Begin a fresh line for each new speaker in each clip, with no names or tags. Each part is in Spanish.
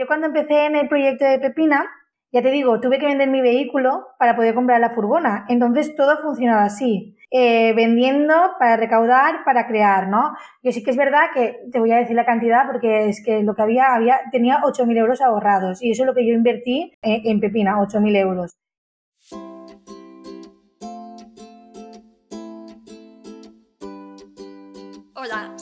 Yo cuando empecé en el proyecto de Pepina, ya te digo, tuve que vender mi vehículo para poder comprar la furgona. Entonces todo ha funcionado así. Eh, vendiendo para recaudar, para crear, ¿no? Yo sí que es verdad que te voy a decir la cantidad porque es que lo que había, había tenía 8.000 euros ahorrados y eso es lo que yo invertí en, en Pepina, 8.000 euros.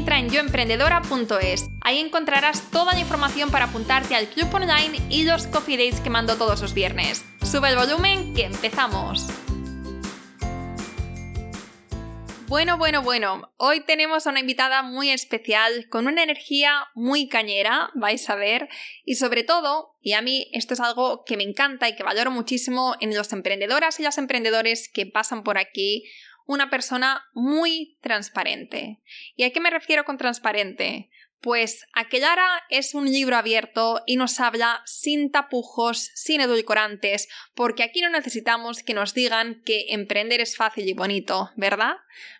entra en yoemprendedora.es. Ahí encontrarás toda la información para apuntarte al club online y los coffee dates que mando todos los viernes. Sube el volumen que empezamos. Bueno, bueno, bueno, hoy tenemos a una invitada muy especial, con una energía muy cañera, vais a ver, y sobre todo, y a mí esto es algo que me encanta y que valoro muchísimo en los emprendedoras y las emprendedores que pasan por aquí, una persona muy transparente. ¿Y a qué me refiero con transparente? Pues Aquellara es un libro abierto y nos habla sin tapujos, sin edulcorantes, porque aquí no necesitamos que nos digan que emprender es fácil y bonito, ¿verdad?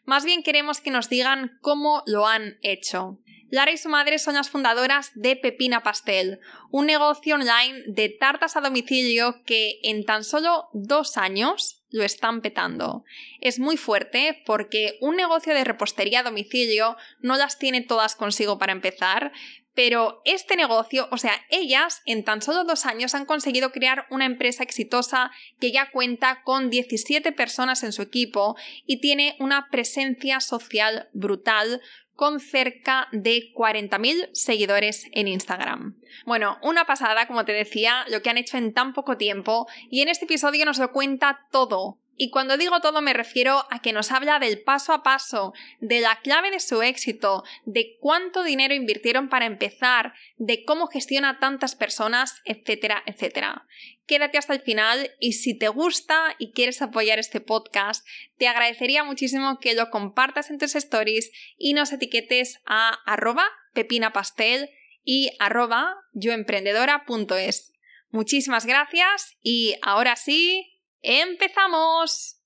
Más bien queremos que nos digan cómo lo han hecho. Lara y su madre son las fundadoras de Pepina Pastel, un negocio online de tartas a domicilio que en tan solo dos años lo están petando. Es muy fuerte porque un negocio de repostería a domicilio no las tiene todas consigo para empezar, pero este negocio, o sea, ellas en tan solo dos años han conseguido crear una empresa exitosa que ya cuenta con 17 personas en su equipo y tiene una presencia social brutal con cerca de 40.000 seguidores en Instagram. Bueno, una pasada, como te decía, lo que han hecho en tan poco tiempo y en este episodio nos lo cuenta todo, y cuando digo todo me refiero a que nos habla del paso a paso, de la clave de su éxito, de cuánto dinero invirtieron para empezar, de cómo gestiona tantas personas, etcétera, etcétera. Quédate hasta el final y si te gusta y quieres apoyar este podcast, te agradecería muchísimo que lo compartas en tus stories y nos etiquetes a arroba pepinapastel y arroba yoemprendedora.es. Muchísimas gracias y ahora sí, ¡Empezamos!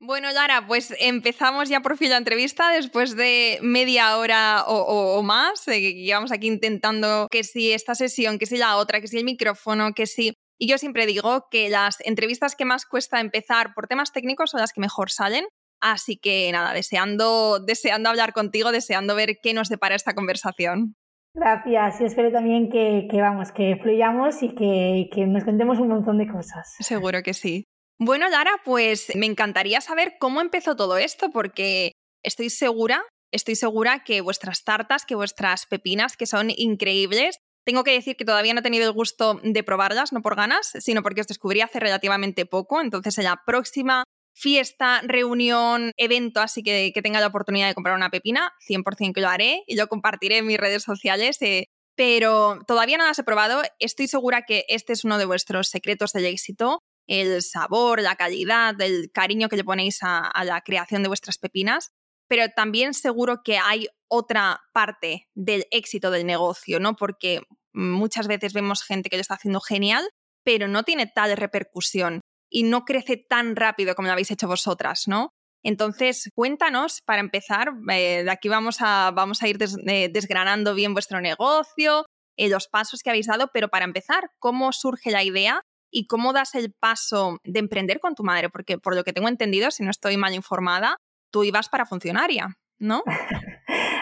Bueno, Lara, pues empezamos ya por fin la entrevista después de media hora o, más. Llevamos aquí intentando que si esta sesión, que si la otra, que si el micrófono, que si. Y yo siempre digo que las entrevistas que más cuesta empezar por temas técnicos son las que mejor salen. Así que nada, deseando, deseando hablar contigo, deseando ver qué nos depara esta conversación.
Gracias y espero también que, vamos, que fluyamos y que, que nos contemos un montón de cosas.
Seguro que sí. Bueno, Lara, pues me encantaría saber cómo empezó todo esto, porque estoy segura, estoy segura que vuestras tartas, que vuestras pepinas, que son increíbles, tengo que decir que todavía no he tenido el gusto de probarlas, no por ganas, sino porque os descubrí hace relativamente poco. Entonces, en la próxima fiesta, reunión, evento, así que que tenga la oportunidad de comprar una pepina, 100% que lo haré y lo compartiré en mis redes sociales. Eh, pero todavía no las he probado. Estoy segura que este es uno de vuestros secretos del éxito. El sabor, la calidad, el cariño que le ponéis a, a la creación de vuestras pepinas. Pero también seguro que hay otra parte del éxito del negocio, ¿no? Porque muchas veces vemos gente que lo está haciendo genial, pero no tiene tal repercusión y no crece tan rápido como lo habéis hecho vosotras, ¿no? Entonces, cuéntanos, para empezar, eh, de aquí vamos a, vamos a ir eh, desgranando bien vuestro negocio, eh, los pasos que habéis dado, pero para empezar, ¿cómo surge la idea y cómo das el paso de emprender con tu madre? Porque por lo que tengo entendido, si no estoy mal informada, tú ibas para funcionaria, ¿no?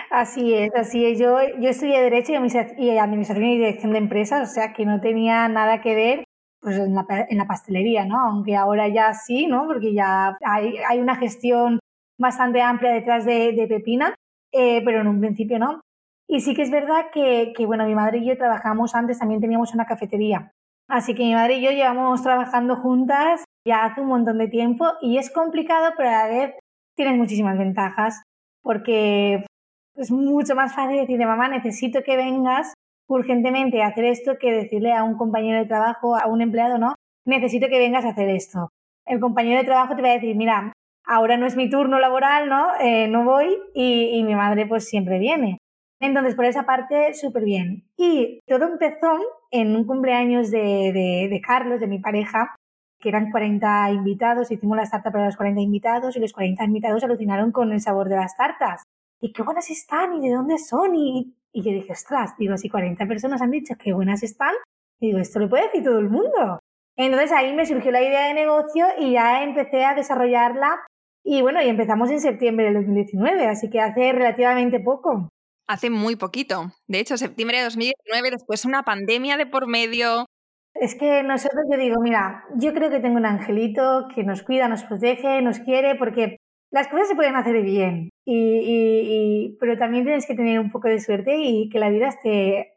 Así es, así es. Yo, yo estudié Derecho y Administración y Dirección de Empresas, o sea que no tenía nada que ver pues en, la, en la pastelería, ¿no? Aunque ahora ya sí, ¿no? Porque ya hay, hay una gestión bastante amplia detrás de, de Pepina, eh, pero en un principio no. Y sí que es verdad que, que, bueno, mi madre y yo trabajamos antes, también teníamos una cafetería. Así que mi madre y yo llevamos trabajando juntas ya hace un montón de tiempo y es complicado, pero a la vez tienes muchísimas ventajas porque es mucho más fácil decirle, mamá, necesito que vengas urgentemente hacer esto que decirle a un compañero de trabajo, a un empleado, no, necesito que vengas a hacer esto. El compañero de trabajo te va a decir, mira, ahora no es mi turno laboral, ¿no? Eh, no voy y, mi madre pues siempre viene. Entonces, por esa parte, súper bien. Y todo empezó en un cumpleaños de, de, Carlos, de mi pareja, que eran 40 invitados, hicimos la startup para los 40 invitados y los 40 invitados alucinaron con el sabor de las tartas. Y qué buenas están y de dónde son. Y, y yo dije, ostras, digo, si 40 personas han dicho qué buenas están, digo, esto lo puede decir todo el mundo. Entonces ahí me surgió la idea de negocio y ya empecé a desarrollarla. Y bueno, y empezamos en septiembre del 2019, así que hace relativamente poco.
Hace muy poquito. De hecho, septiembre de 2019, después una pandemia de por medio.
Es que nosotros, yo digo, mira, yo creo que tengo un angelito que nos cuida, nos protege, nos quiere, porque las cosas se pueden hacer bien, y, pero también tienes que tener un poco de suerte y que la vida esté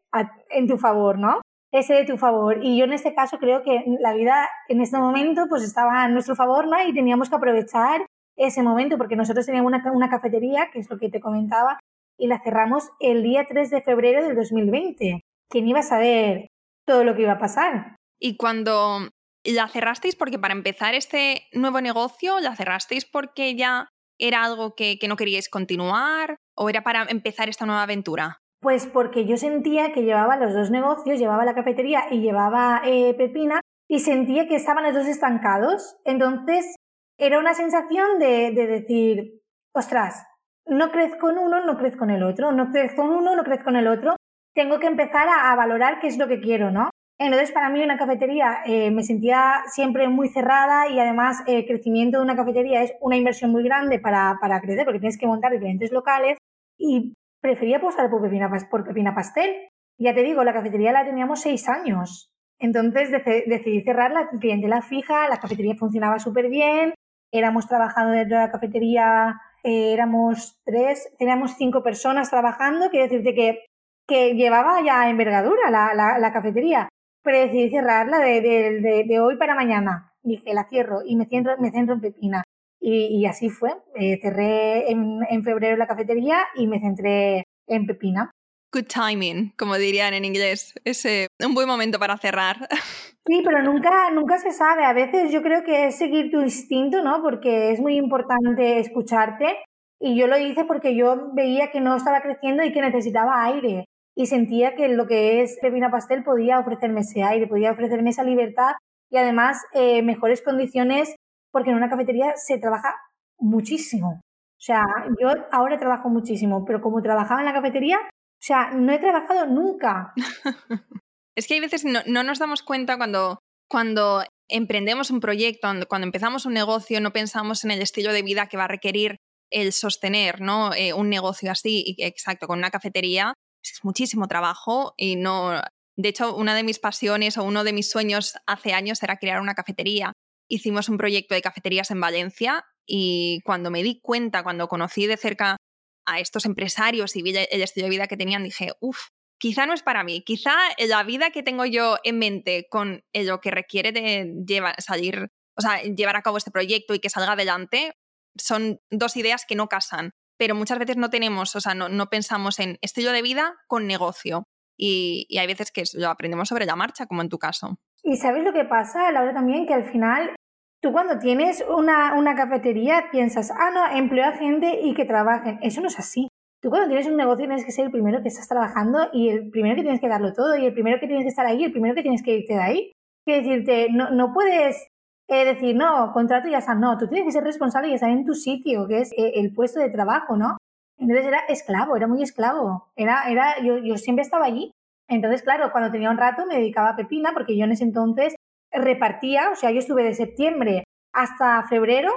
en tu favor, ¿no? Ese de tu favor. Y yo en este caso creo que la vida en este momento pues estaba a nuestro favor, ¿no? Y teníamos que aprovechar ese momento porque nosotros teníamos una, una cafetería, que es lo que te comentaba, y la cerramos el día 3 de febrero del 2020. ¿Quién iba a saber todo lo que iba a pasar?
Y cuando la cerrasteis, porque para empezar este nuevo negocio, la cerrasteis porque ya era algo que, no queríais continuar o era para empezar esta nueva aventura?
Pues porque yo sentía que llevaba los dos negocios, llevaba la cafetería y llevaba eh, Pepina, y sentía que estaban los dos estancados. Entonces, era una sensación de, de decir, ostras, no crezco en uno, no crezco en el otro, no crezco en uno, no crezco en el otro. Tengo que empezar a, valorar qué es lo que quiero, ¿no? Entonces, para mí una cafetería eh, me sentía siempre muy cerrada y además el crecimiento de una cafetería es una inversión muy grande para, para crecer porque tienes que montar diferentes locales y prefería apostar por Pepina, por Pepina Pastel. Ya te digo, la cafetería la teníamos seis años. Entonces decidí cerrar la clientela fija, la cafetería funcionaba súper bien, éramos trabajando dentro de la cafetería eh, éramos tres, teníamos cinco personas trabajando, quiere decirte que, que llevaba ya envergadura la, la, cafetería, pero decidí cerrarla de, de, de, hoy para mañana. Dije, la cierro y me centro, me centro en Pepina. Y, y así fue. Eh, cerré en, en febrero la cafetería y me centré en Pepina
good timing, como dirían en inglés. Es un buen momento para cerrar.
Sí, pero nunca, nunca se sabe. A veces yo creo que es seguir tu instinto, ¿no? Porque es muy importante escucharte. Y yo lo hice porque yo veía que no estaba creciendo y que necesitaba aire. Y sentía que lo que es Pepina Pastel podía ofrecerme ese aire, podía ofrecerme esa libertad y además eh, mejores condiciones, porque en una cafetería se trabaja muchísimo. O sea, yo ahora trabajo muchísimo, pero como trabajaba en la cafetería, o sea, no he trabajado nunca.
es que hay veces no, no nos damos cuenta cuando, cuando emprendemos un proyecto, cuando empezamos un negocio, no pensamos en el estilo de vida que va a requerir el sostener ¿no? Eh, un negocio así, exacto, con una cafetería. Es muchísimo trabajo y no... De hecho, una de mis pasiones o uno de mis sueños hace años era crear una cafetería. Hicimos un proyecto de cafeterías en Valencia y cuando me di cuenta, cuando conocí de cerca a estos empresarios y el estilo de vida que tenían, dije, uff, quizá no es para mí, quizá la vida que tengo yo en mente con lo que requiere de llevar, salir, o sea, llevar a cabo este proyecto y que salga adelante, son dos ideas que no casan, pero muchas veces no tenemos, o sea, no, pensamos en estilo de vida con negocio. Y, hay veces que lo aprendemos sobre la marcha, como en tu caso.
Y sabes lo que pasa, Laura, también, que al final Tú cuando tienes una, una cafetería piensas, ah, no, empleo a gente y que trabajen. Eso no es así. Tú cuando tienes un negocio tienes que ser el primero que estás trabajando y el primero que tienes que darlo todo y el primero que tienes que estar ahí y el primero que tienes que irte de ahí. Quiere decirte, no, no puedes eh, decir, no, contrato y ya está. No, tú tienes que ser responsable y estar en tu sitio, que es eh, el puesto de trabajo, ¿no? Entonces era esclavo, era muy esclavo. Era, era, yo, yo siempre estaba allí. Entonces, claro, cuando tenía un rato me dedicaba a Pepina porque yo en ese entonces repartía, o sea, yo estuve de septiembre hasta febrero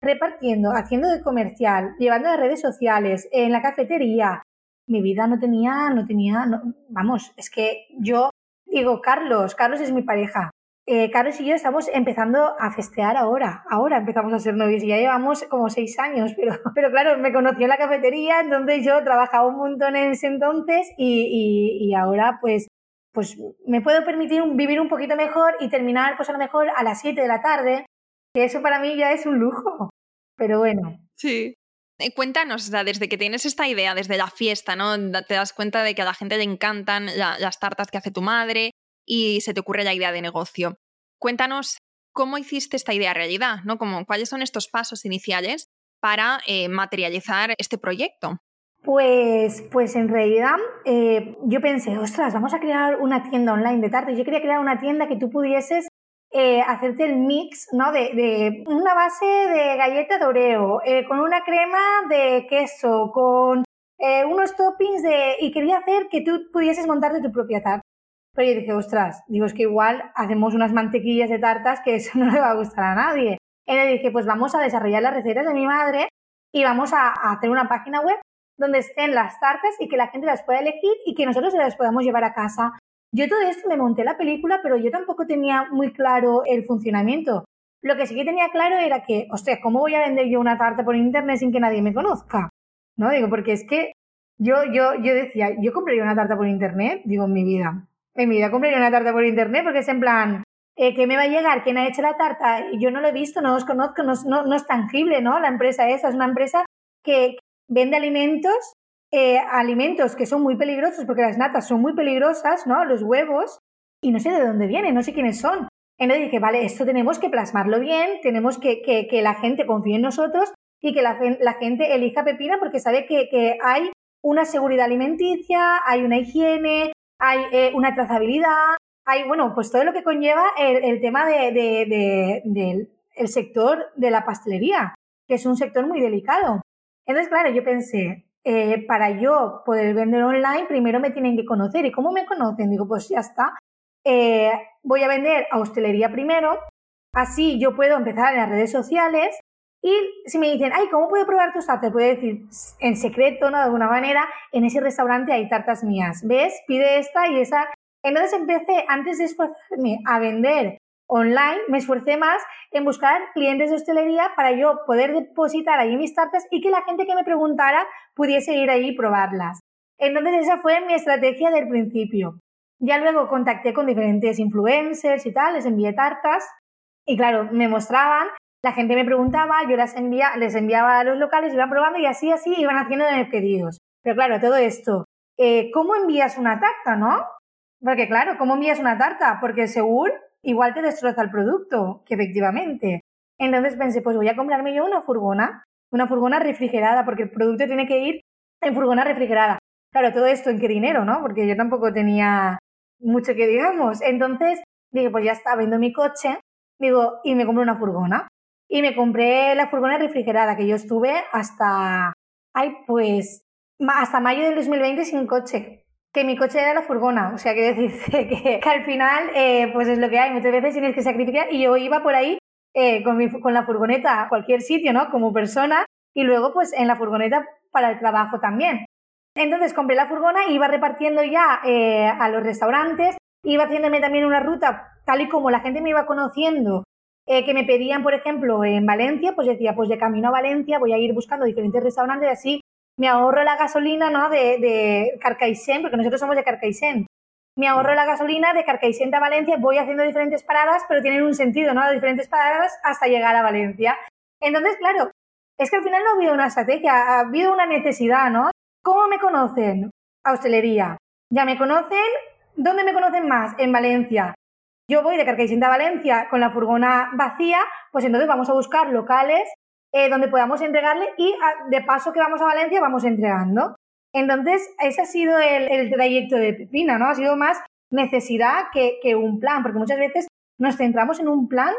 repartiendo, haciendo de comercial, llevando a redes sociales, en la cafetería. Mi vida no tenía, no tenía, vamos, es que yo digo, Carlos, Carlos es mi pareja. Eh, Carlos y yo estamos empezando a festear ahora, ahora empezamos a ser novios y ya llevamos como seis años, pero, claro, me conoció en la cafetería, entonces yo trabajaba un montón en ese entonces y, ahora pues pues me puedo permitir vivir un poquito mejor y terminar pues a lo mejor a las 7 de la tarde Que eso para mí ya es un lujo. Pero bueno.
Sí. Cuéntanos, desde que tienes esta idea, desde la fiesta, ¿no? Te das cuenta de que a la gente le encantan las tartas que hace tu madre y se te ocurre la idea de negocio. Cuéntanos cómo hiciste esta idea realidad, ¿no? Como, ¿Cuáles son estos pasos iniciales para eh, materializar este proyecto?
Pues, pues en realidad eh, yo pensé, ostras, vamos a crear una tienda online de tartas. Yo quería crear una tienda que tú pudieses eh, hacerte el mix, ¿no? De, una base de galleta de Oreo, con una crema de queso, con unos toppings de... Y quería hacer que tú pudieses montarte tu propia tarta. Pero yo dije, ostras, digo, es que igual hacemos unas mantequillas de tartas que eso no le va a gustar a nadie. Y le dije, pues vamos a desarrollar las recetas de mi madre y vamos a, a hacer una página web donde estén las tartas y que la gente las pueda elegir y que nosotros se las podamos llevar a casa yo todo esto me monté la película, pero yo tampoco tenía muy claro el funcionamiento. Lo que sí que tenía claro era que, o sea, ¿cómo voy a vender yo una tarta por internet sin que nadie me conozca? ¿No? Digo, porque es que yo, yo, yo decía, yo compraría una tarta por internet, digo, en mi vida. En mi vida compraría una tarta por internet porque es en plan, eh, ¿qué me va a llegar? ¿Quién ha hecho la tarta? Yo no lo he visto, no os conozco, no, no, no es tangible, ¿no? La empresa esa es una empresa que vende alimentos eh, alimentos que son muy peligrosos, porque las natas son muy peligrosas, ¿no? Los huevos, y no sé de dónde vienen, no sé quiénes son. Entonces dije, vale, esto tenemos que plasmarlo bien, tenemos que, que, la gente confíe en nosotros y que la, la gente elija Pepina porque sabe que, que, hay una seguridad alimenticia, hay una higiene, hay eh, una trazabilidad, hay, bueno, pues todo lo que conlleva el, tema de, de, de, del el sector de la pastelería, que es un sector muy delicado. Entonces, claro, yo pensé, eh, para yo poder vender online, primero me tienen que conocer. ¿Y cómo me conocen? Digo, pues ya está. Eh, voy a vender a hostelería primero, así yo puedo empezar en las redes sociales y si me dicen, ay, ¿cómo puedo probar tus tartas? Puedo decir en secreto, ¿no? De alguna manera, en ese restaurante hay tartas mías. ¿Ves? Pide esta y esa. Entonces empecé, antes de esforzarme a vender online, me esforcé más en buscar clientes de hostelería para yo poder depositar ahí mis tartas y que la gente que me preguntara pudiese ir ahí y probarlas. Entonces esa fue mi estrategia del principio. Ya luego contacté con diferentes influencers y tal, les envié tartas y claro, me mostraban, la gente me preguntaba, yo las envía, les enviaba a los locales, iban probando y así, así iban haciendo pedidos. Pero claro, todo esto, eh, ¿cómo envías una tarta, no? Porque claro, ¿cómo envías una tarta? Porque según igual te destroza el producto, que efectivamente. Entonces pensé, pues voy a comprarme yo una furgona, una furgona refrigerada, porque el producto tiene que ir en furgona refrigerada. Claro, todo esto en qué dinero, ¿no? Porque yo tampoco tenía mucho que digamos. Entonces dije, pues ya está, vendo mi coche, digo, y me compro una furgona. Y me compré la furgona refrigerada, que yo estuve hasta, ay, pues, hasta mayo del 2020 sin coche que mi coche era la furgona. O sea, que decirte que, al final, eh, pues es lo que hay. Muchas veces tienes que sacrificar. Y yo iba por ahí eh, con, mi, con la furgoneta a cualquier sitio, ¿no? Como persona. Y luego, pues en la furgoneta para el trabajo también. Entonces compré la furgona iba repartiendo ya eh, a los restaurantes. Iba haciéndome también una ruta, tal y como la gente me iba conociendo, que me pedían, por ejemplo, en Valencia, pues decía, pues de camino a Valencia voy a ir buscando diferentes restaurantes así me ahorro la gasolina ¿no? de, de Carcaixent, porque nosotros somos de Carcaixent. Me ahorro la gasolina de Carcaixent a Valencia, voy haciendo diferentes paradas, pero tienen un sentido, ¿no? Diferentes paradas hasta llegar a Valencia. Entonces, claro, es que al final no ha habido una estrategia, ha habido una necesidad, ¿no? ¿Cómo me conocen? Hostelería. Ya me conocen, ¿dónde me conocen más? En Valencia. Yo voy de Carcaixent a Valencia con la furgona vacía, pues entonces vamos a buscar locales eh, donde podamos entregarle y ah, de paso que vamos a Valencia vamos entregando. Entonces, ese ha sido el, trayecto de Pepina, ¿no? Ha sido más necesidad que, un plan, porque muchas veces nos centramos en un plan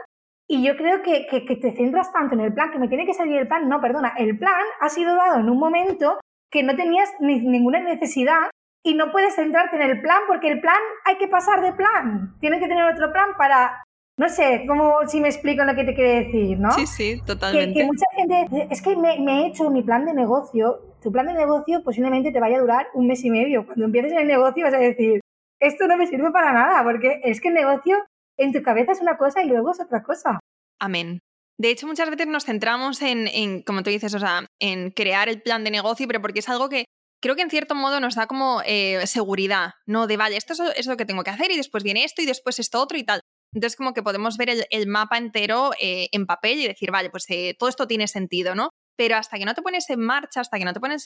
y yo creo que, te centras tanto en el plan que me tiene que salir el plan. No, perdona, el plan ha sido dado en un momento que no tenías ninguna necesidad y no puedes centrarte en el plan porque el plan hay que pasar de plan. Tienes que tener otro plan para no sé, cómo si me explico lo que te quiere decir, ¿no?
Sí, sí, totalmente.
Que, mucha gente, es que me, he hecho mi plan de negocio. Tu plan de negocio posiblemente te vaya a durar un mes y medio. Cuando empieces en el negocio vas a decir, esto no me sirve para nada, porque es que el negocio en tu cabeza es una cosa y luego es otra cosa.
Amén. De hecho, muchas veces nos centramos en, como tú dices, o sea, en crear el plan de negocio, pero porque es algo que creo que en cierto modo nos da como eh, seguridad, ¿no? De, vale, esto es lo que tengo que hacer y después viene esto y después esto otro y tal. Entonces, como que podemos ver el, mapa entero eh, en papel y decir, vale, pues eh, todo esto tiene sentido, ¿no? Pero hasta que no te pones en marcha, hasta que no te pones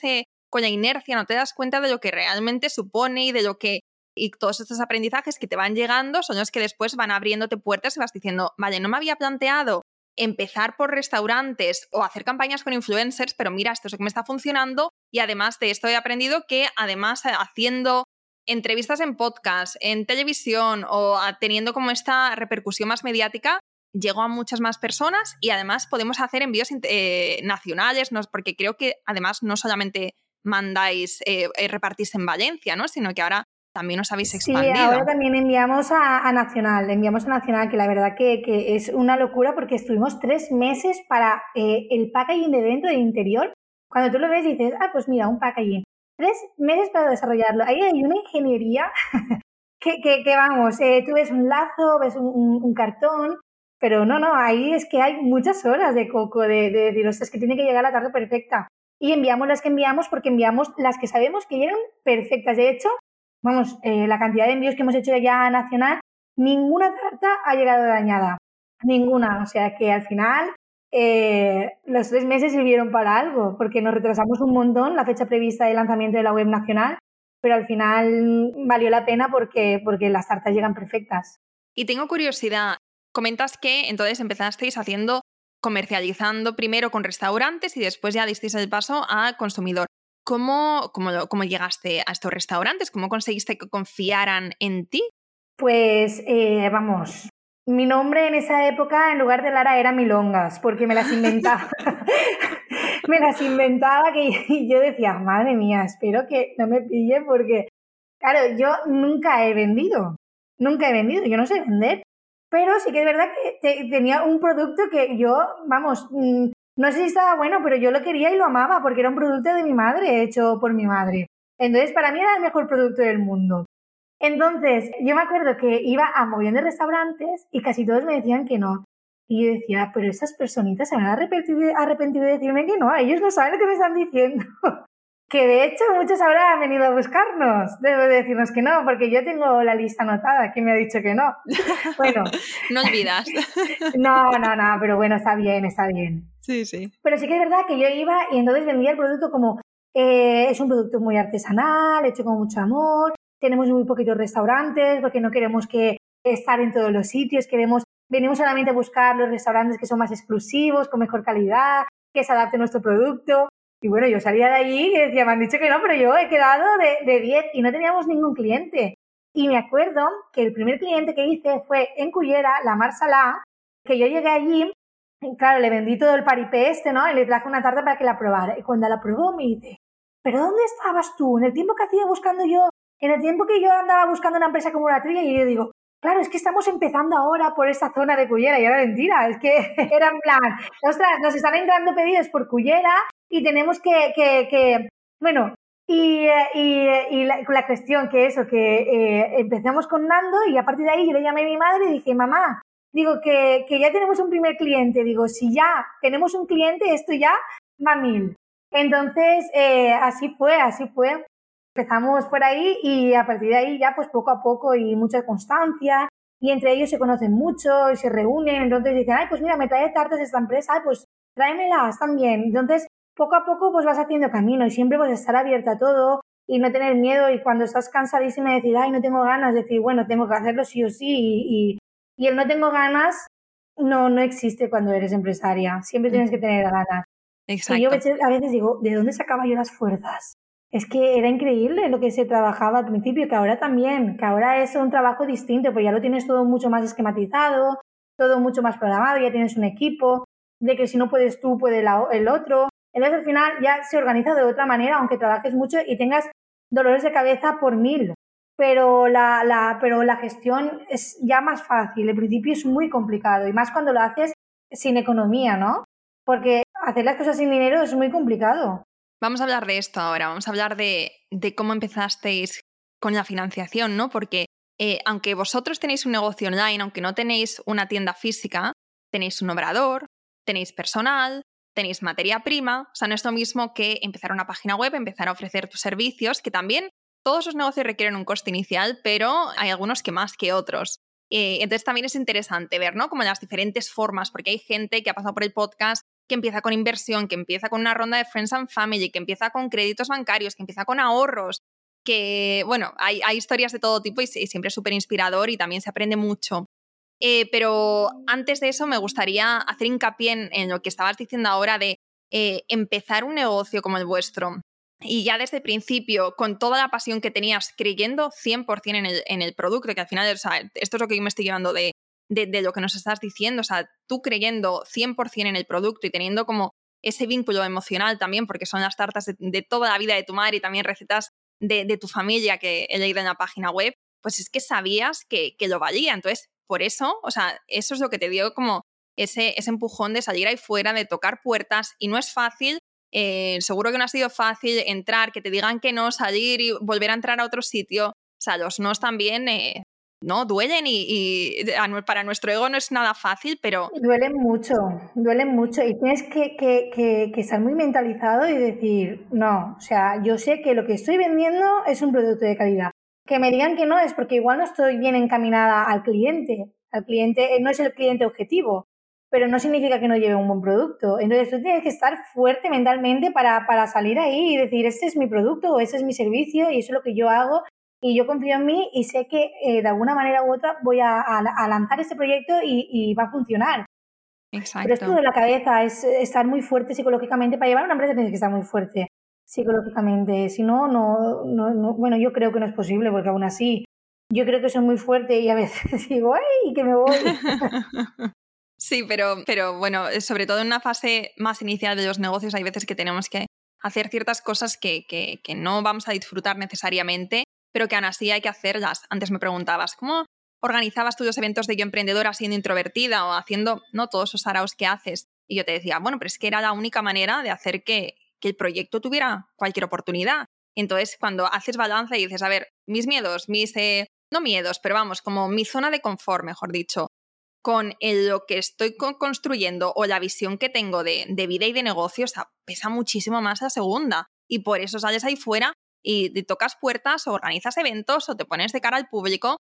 con la inercia, no te das cuenta de lo que realmente supone y de lo que y todos estos aprendizajes que te van llegando son los que después van abriéndote puertas y vas diciendo, vale, no me había planteado empezar por restaurantes o hacer campañas con influencers, pero mira, esto es lo que me está funcionando y además de esto he aprendido que además eh, haciendo entrevistas en podcast, en televisión o teniendo como esta repercusión más mediática, llego a muchas más personas y además podemos hacer envíos eh, nacionales, porque creo que además no solamente mandáis, eh, repartís en Valencia, ¿no? sino que ahora también os habéis expandido.
Sí, ahora también enviamos a, Nacional, enviamos a Nacional, que la verdad que, es una locura porque estuvimos tres meses para eh, el packaging de dentro del interior. Cuando tú lo ves dices, ah, pues mira, un packaging. Tres meses para desarrollarlo. Ahí hay una ingeniería que, que, vamos, eh, tú ves un lazo, ves un, cartón, pero no, no, ahí es que hay muchas horas de coco, de, de decir, es que tiene que llegar la tarde perfecta. Y enviamos las que enviamos porque enviamos las que sabemos que llegan perfectas. De hecho, vamos, eh, la cantidad de envíos que hemos hecho ya nacional, ninguna carta ha llegado dañada. Ninguna. O sea que al final eh, los tres meses sirvieron para algo, porque nos retrasamos un montón la fecha prevista de lanzamiento de la web nacional, pero al final valió la pena porque, porque las cartas llegan perfectas.
Y tengo curiosidad, comentas que entonces empezasteis haciendo comercializando primero con restaurantes y después ya disteis el paso a consumidor. ¿Cómo, cómo, llegaste a estos restaurantes? ¿Cómo conseguiste que confiaran en ti?
Pues eh, vamos, mi nombre en esa época en lugar de Lara era Milongas, porque me las inventaba. me las inventaba que yo decía, madre mía, espero que no me pille porque, claro, yo nunca he vendido, nunca he vendido, yo no sé vender, pero sí que es verdad que tenía un producto que yo, vamos, mm, no sé si estaba bueno, pero yo lo quería y lo amaba porque era un producto de mi madre, hecho por mi madre. Entonces, para mí era el mejor producto del mundo. Entonces, yo me acuerdo que iba a mogollón de restaurantes y casi todos me decían que no. Y yo decía, pero esas personitas se van a arrepentir, de decirme que no, ellos no saben lo que me están diciendo. que de hecho muchos ahora han venido a buscarnos. Debo decirnos que no, porque yo tengo la lista anotada, que me ha dicho que no. Bueno.
no olvidas.
no, no, no, pero bueno, está bien, está bien.
Sí, sí.
Pero sí que es verdad que yo iba y entonces vendía el producto como eh, es un producto muy artesanal, hecho con mucho amor, tenemos muy poquitos restaurantes porque no queremos que estar en todos los sitios, queremos, venimos solamente a buscar los restaurantes que son más exclusivos, con mejor calidad, que se adapte a nuestro producto. Y bueno, yo salía de allí y decía, me han dicho que no, pero yo he quedado de 10 y no teníamos ningún cliente. Y me acuerdo que el primer cliente que hice fue en Cullera, la Marsala, que yo llegué allí claro, le vendí todo el paripé este, ¿no? Y le traje una tarta para que la probara. Y cuando la probó me dice, ¿pero dónde estabas tú? En el tiempo que hacía buscando yo, en el tiempo que yo andaba buscando una empresa como la tuya, y yo digo, claro, es que estamos empezando ahora por esa zona de Cullera. Y era mentira, es que era en plan, ostras, nos están entrando pedidos por Cullera y tenemos que, que, que bueno, y, y, y la, la, cuestión que eso, que eh, empezamos con Nando y a partir de ahí yo le llamé a mi madre y dije, mamá, digo que, que ya tenemos un primer cliente, digo, si ya tenemos un cliente, esto ya va mil. Entonces, eh, así fue, así fue. Empezamos por ahí y a partir de ahí ya pues poco a poco y mucha constancia y entre ellos se conocen mucho y se reúnen, entonces dicen, ay, pues mira, me trae tartas esta empresa, pues tráemelas también. Entonces, poco a poco pues vas haciendo camino y siempre pues estar abierta a todo y no tener miedo y cuando estás cansadísima de decir, ay, no tengo ganas, decir, bueno, tengo que hacerlo sí o sí y, y el no tengo ganas no, no existe cuando eres empresaria. Siempre tienes que tener ganas.
Exacto.
Y yo a veces digo, ¿de dónde sacaba yo las fuerzas? Es que era increíble lo que se trabajaba al principio, que ahora también, que ahora es un trabajo distinto, porque ya lo tienes todo mucho más esquematizado, todo mucho más programado, ya tienes un equipo, de que si no puedes tú, puede el otro. Entonces al final ya se organiza de otra manera, aunque trabajes mucho y tengas dolores de cabeza por mil pero la, la, pero la gestión es ya más fácil. El principio es muy complicado y más cuando lo haces sin economía, ¿no? Porque hacer las cosas sin dinero es muy complicado.
Vamos a hablar de esto ahora, vamos a hablar de, de cómo empezasteis con la financiación, ¿no? Porque eh, aunque vosotros tenéis un negocio online, aunque no tenéis una tienda física, tenéis un obrador, tenéis personal, tenéis materia prima, o sea, no es lo mismo que empezar una página web, empezar a ofrecer tus servicios, que también todos los negocios requieren un coste inicial, pero hay algunos que más que otros. Eh, entonces también es interesante ver, ¿no? Como las diferentes formas, porque hay gente que ha pasado por el podcast que empieza con inversión, que empieza con una ronda de Friends and Family, que empieza con créditos bancarios, que empieza con ahorros, que, bueno, hay, historias de todo tipo y, siempre es súper inspirador y también se aprende mucho. Eh, pero antes de eso me gustaría hacer hincapié en, lo que estabas diciendo ahora de eh, empezar un negocio como el vuestro y ya desde el principio, con toda la pasión que tenías, creyendo 100% en el, en el producto, que al final, o sea, esto es lo que yo me estoy llevando de, de, lo que nos estás diciendo, o sea, tú creyendo 100% en el producto y teniendo como ese vínculo emocional también, porque son las tartas de, toda la vida de tu madre y también recetas de, de, tu familia que he leído en la página web, pues es que sabías que, que, lo valía. Entonces, por eso, o sea, eso es lo que te dio como ese, ese empujón de salir ahí fuera, de tocar puertas, y no es fácil eh, seguro que no ha sido fácil entrar, que te digan que no, salir y volver a entrar a otro sitio. O sea, los nos también, eh, ¿no? Duelen y, para nuestro ego no es nada fácil, pero...
Duelen mucho, duelen mucho y tienes que, que, que, estar muy mentalizado y decir, no, o sea, yo sé que lo que estoy vendiendo es un producto de calidad. Que me digan que no es porque igual no estoy bien encaminada al cliente. Al cliente eh, no es el cliente objetivo pero no significa que no lleve un buen producto. Entonces tú tienes que estar fuerte mentalmente para, para salir ahí y decir, este es mi producto o ese es mi servicio y eso es lo que yo hago y yo confío en mí y sé que eh, de alguna manera u otra voy a, a, lanzar este proyecto y, y, va a funcionar. Exacto. Pero esto de la cabeza, es estar muy fuerte psicológicamente. Para llevar una empresa tienes que estar muy fuerte psicológicamente. Si no, no, no, bueno, yo creo que no es posible porque aún así yo creo que soy muy fuerte y a veces digo, ¡ay, que me voy!
Sí, pero, pero bueno, eh, sobre todo en una fase más inicial de los negocios hay veces que tenemos que hacer ciertas cosas que, que, que no vamos a disfrutar necesariamente, pero que aún así hay que hacerlas. Antes me preguntabas, ¿cómo organizabas tú los eventos de yo emprendedora siendo introvertida o haciendo no todos esos araos que haces? Y yo te decía, bueno, pero es que era la única manera de hacer que, que el proyecto tuviera cualquier oportunidad. Entonces, cuando haces balance y dices, a ver, mis miedos, mis, eh, no miedos, pero vamos, como mi zona de confort, mejor dicho, con lo que estoy construyendo o la visión que tengo de, vida y de negocio, pesa muchísimo más la segunda. Y por eso sales ahí fuera y te tocas puertas o organizas eventos o te pones de cara al público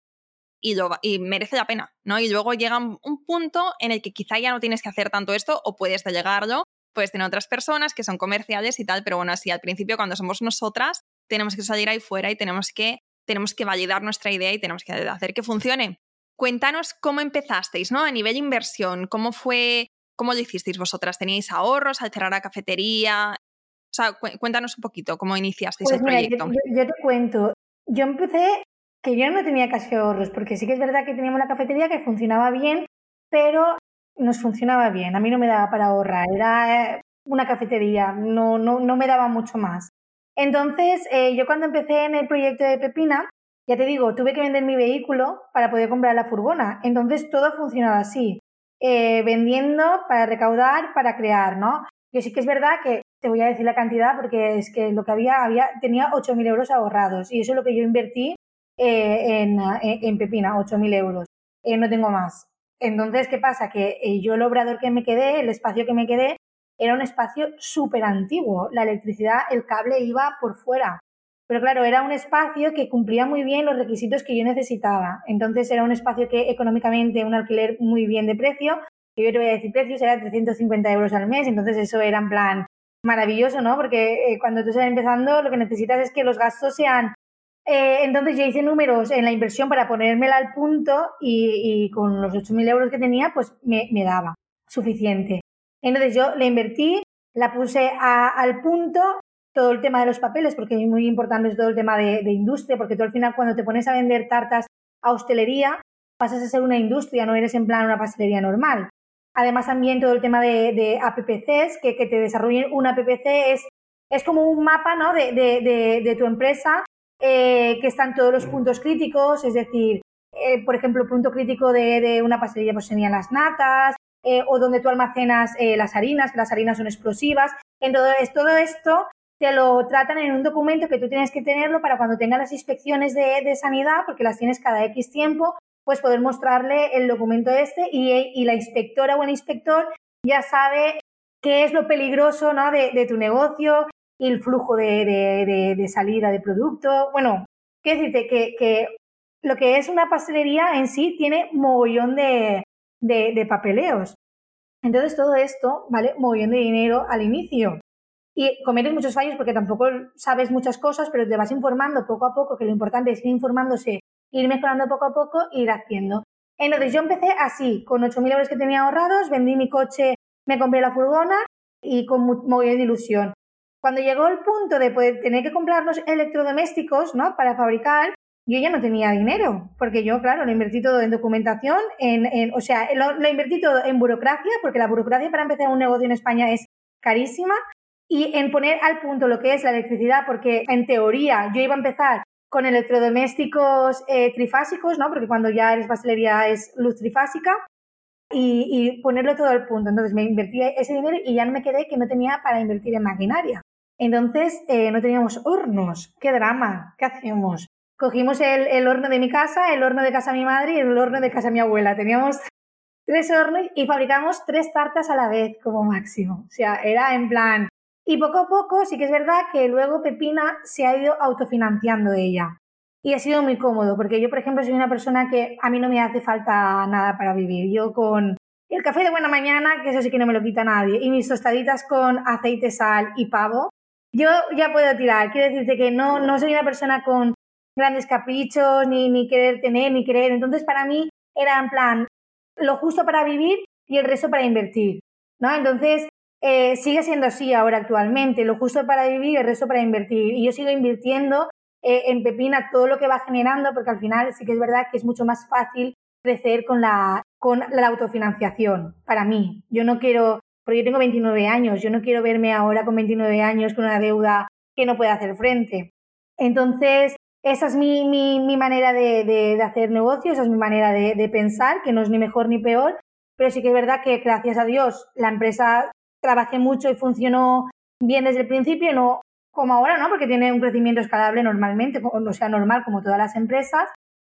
y merece la pena, ¿no? Y luego llega un punto en el que quizá ya no tienes que hacer tanto esto o puedes delegarlo, puedes tener otras personas que son comerciales y tal, pero bueno, así al principio cuando somos nosotras tenemos que salir ahí fuera y tenemos que, tenemos que validar nuestra idea y tenemos que hacer que funcione. Cuéntanos cómo empezasteis, ¿no? A nivel inversión, ¿cómo fue, cómo lo hicisteis vosotras? ¿Teníais ahorros al cerrar la cafetería? O sea, cuéntanos un poquito cómo iniciasteis
pues
el proyecto.
yo, te cuento, yo empecé que yo no tenía casi ahorros, porque sí que es verdad que teníamos una cafetería que funcionaba bien, pero nos funcionaba bien. A mí no me daba para ahorrar, era una cafetería, no, no, no me daba mucho más. Entonces, eh, yo cuando empecé en el proyecto de Pepina, ya te digo, tuve que vender mi vehículo para poder comprar la furgona. Entonces todo ha funcionado así. Eh, vendiendo para recaudar, para crear, ¿no? Yo sí que es verdad que te voy a decir la cantidad porque es que lo que había, había tenía 8.000 euros ahorrados y eso es lo que yo invertí eh, en, en, Pepina, 8.000 euros. Eh, no tengo más. Entonces, ¿qué pasa? Que yo el obrador que me quedé, el espacio que me quedé, era un espacio súper antiguo. La electricidad, el cable iba por fuera. Pero claro, era un espacio que cumplía muy bien los requisitos que yo necesitaba. Entonces era un espacio que económicamente, un alquiler muy bien de precio, que yo te voy a decir precios, era 350 euros al mes, entonces eso era en plan maravilloso, ¿no? Porque eh, cuando tú estás empezando lo que necesitas es que los gastos sean... Eh, entonces yo hice números en la inversión para ponérmela al punto y, con los 8.000 euros que tenía, pues me, daba suficiente. Entonces yo le invertí, la puse al punto todo el tema de los papeles, porque es muy importante todo el tema de, industria, porque tú al final cuando te pones a vender tartas a hostelería, pasas a ser una industria, no eres en plan una pastelería normal. Además también todo el tema de, de APPCs, que, que, te desarrollen un APPC es, es como un mapa ¿no? de, de tu empresa, eh, que están todos los puntos críticos, es decir, eh, por ejemplo, punto crítico de, una pastelería pues serían las natas, eh, o donde tú almacenas las harinas, que las harinas son explosivas. Entonces, todo esto te lo tratan en un documento que tú tienes que tenerlo para cuando tengas las inspecciones de, sanidad, porque las tienes cada X tiempo, pues poder mostrarle el documento este y, la inspectora o el inspector ya sabe qué es lo peligroso ¿no? de, tu negocio y el flujo de, salida de producto. Bueno, qué decirte que, que lo que es una pastelería en sí tiene mogollón de, de, papeleos. Entonces todo esto vale mogollón de dinero al inicio. Y cometes muchos fallos porque tampoco sabes muchas cosas, pero te vas informando poco a poco, que lo importante es ir informándose, ir mejorando poco a poco e ir haciendo. Entonces yo empecé así, con 8.000 euros que tenía ahorrados, vendí mi coche, me compré la furgona y con mogollón de ilusión. Cuando llegó el punto de poder tener que comprarnos electrodomésticos, ¿no? Para fabricar, yo ya no tenía dinero, porque yo, claro, lo invertí todo en documentación, en, o sea, lo, lo, invertí todo en burocracia, porque la burocracia para empezar un negocio en España es carísima, y en poner al punto lo que es la electricidad, porque en teoría yo iba a empezar con electrodomésticos eh, trifásicos, ¿no? Porque cuando ya eres pastelería es luz trifásica, y, y, ponerlo todo al punto. Entonces me invertí ese dinero y ya no me quedé que no tenía para invertir en maquinaria. Entonces eh, no teníamos hornos. ¡Qué drama! ¿Qué hacemos? Cogimos el, el, horno de mi casa, el horno de casa de mi madre y el horno de casa de mi abuela. Teníamos tres hornos y fabricamos tres tartas a la vez como máximo. O sea, era en plan... Y poco a poco sí que es verdad que luego Pepina se ha ido autofinanciando ella. Y ha sido muy cómodo, porque yo, por ejemplo, soy una persona que a mí no me hace falta nada para vivir. Yo con el café de buena mañana, que eso sí que no me lo quita nadie, y mis tostaditas con aceite, sal y pavo, yo ya puedo tirar. Quiero decirte que no, no soy una persona con grandes caprichos, ni, ni querer tener, ni querer. Entonces, para mí era en plan lo justo para vivir y el resto para invertir. ¿no? Entonces, eh, sigue siendo así ahora actualmente, lo justo para vivir y el resto para invertir. Y yo sigo invirtiendo eh, en Pepina todo lo que va generando, porque al final sí que es verdad que es mucho más fácil crecer con la, con la autofinanciación, para mí. Yo no quiero porque yo tengo 29 años, yo no quiero verme ahora con 29 años con una deuda que no pueda hacer frente. Entonces, esa es mi, mi, manera de, de, hacer negocios, esa es mi manera de, de, pensar, que no es ni mejor ni peor, pero sí que es verdad que gracias a Dios la empresa trabajé mucho y funcionó bien desde el principio, no como ahora, ¿no? Porque tiene un crecimiento escalable normalmente, o sea, normal como todas las empresas,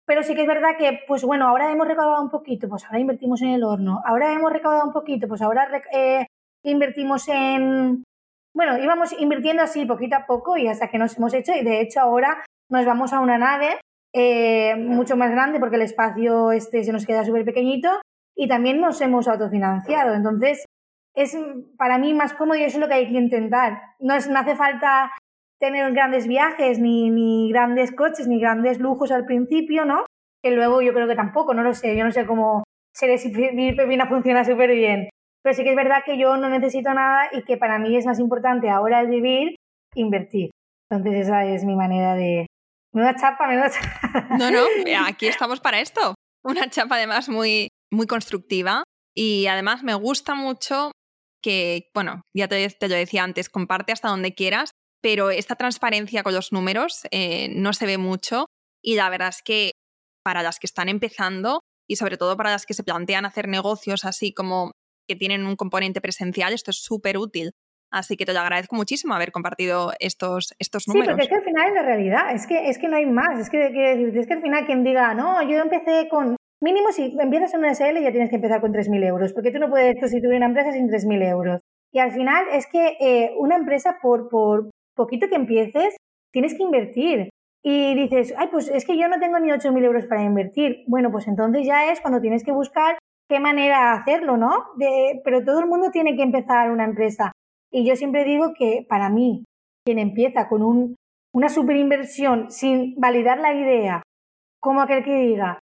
pero sí que es verdad que, pues bueno, ahora hemos recaudado un poquito, pues ahora invertimos en el horno. Ahora hemos recaudado un poquito, pues ahora eh, invertimos en... Bueno, íbamos invirtiendo así poquito a poco y hasta que nos hemos hecho. Y de hecho ahora nos vamos a una nave eh, mucho más grande porque el espacio este se nos queda súper pequeñito y también nos hemos autofinanciado. Entonces, es para mí más cómodo y eso es lo que hay que intentar. No, es, no hace falta tener grandes viajes, ni, ni grandes coches, ni grandes lujos al principio, ¿no? Que luego yo creo que tampoco, no lo sé, yo no sé cómo ser si Pepina funciona súper bien. Pero sí que es verdad que yo no necesito nada y que para mí es más importante ahora el vivir, invertir. Entonces esa es mi manera de... Menuda chapa, menuda chapa.
No, no, aquí estamos para esto. Una chapa además muy, muy constructiva y además me gusta mucho que, bueno, ya te, te lo decía antes, comparte hasta donde quieras, pero esta transparencia con los números eh, no se ve mucho y la verdad es que para las que están empezando y sobre todo para las que se plantean hacer negocios así como que tienen un componente presencial, esto es súper útil. Así que te lo agradezco muchísimo haber compartido estos, estos números.
Sí, porque es que al final es la realidad, es que, es que no hay más. Es que, es que al final quien diga, no, yo empecé con. Mínimo, si empiezas en una SL ya tienes que empezar con 3.000 euros, porque tú no puedes constituir una empresa sin 3.000 euros. Y al final es que eh, una empresa, por, por, poquito que empieces, tienes que invertir. Y dices, ay, pues es que yo no tengo ni 8.000 euros para invertir. Bueno, pues entonces ya es cuando tienes que buscar qué manera hacerlo, ¿no? De, pero todo el mundo tiene que empezar una empresa. Y yo siempre digo que para mí, quien empieza con un, una inversión sin validar la idea, como aquel que diga,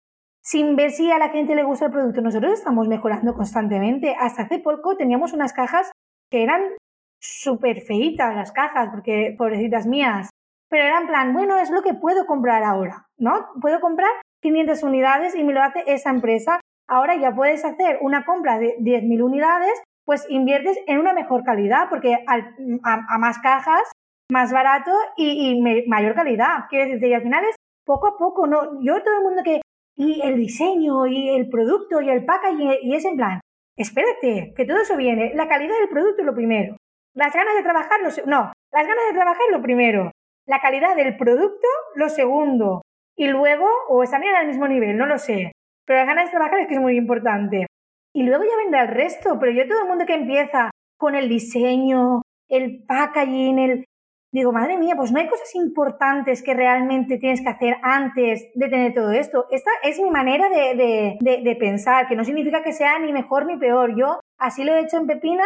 sin ver si a la gente le gusta el producto, nosotros estamos mejorando constantemente. Hasta hace poco teníamos unas cajas que eran súper feitas las cajas, porque pobrecitas mías. Pero era en plan, bueno, es lo que puedo comprar ahora, ¿no? Puedo comprar 500 unidades y me lo hace esa empresa. Ahora ya puedes hacer una compra de 10.000 unidades, pues inviertes en una mejor calidad, porque a, más cajas, más barato y, mayor calidad. Quiero decirte, y al final es poco a poco, ¿no? Yo todo el mundo que, y el diseño, y el producto, y el packaging, y es en plan, espérate, que todo eso viene. La calidad del producto es lo primero. Las ganas de trabajar, lo no, las ganas de trabajar lo primero, la calidad del producto lo segundo, y luego, o están al mismo nivel, no lo sé, pero las ganas de trabajar es que es muy importante. Y luego ya vendrá el resto, pero yo todo el mundo que empieza con el diseño, el packaging, el... digo, madre mía, pues no hay cosas importantes que realmente tienes que hacer antes de tener todo esto. Esta es mi manera de, de, pensar, que no significa que sea ni mejor ni peor. Yo así lo he hecho en Pepina,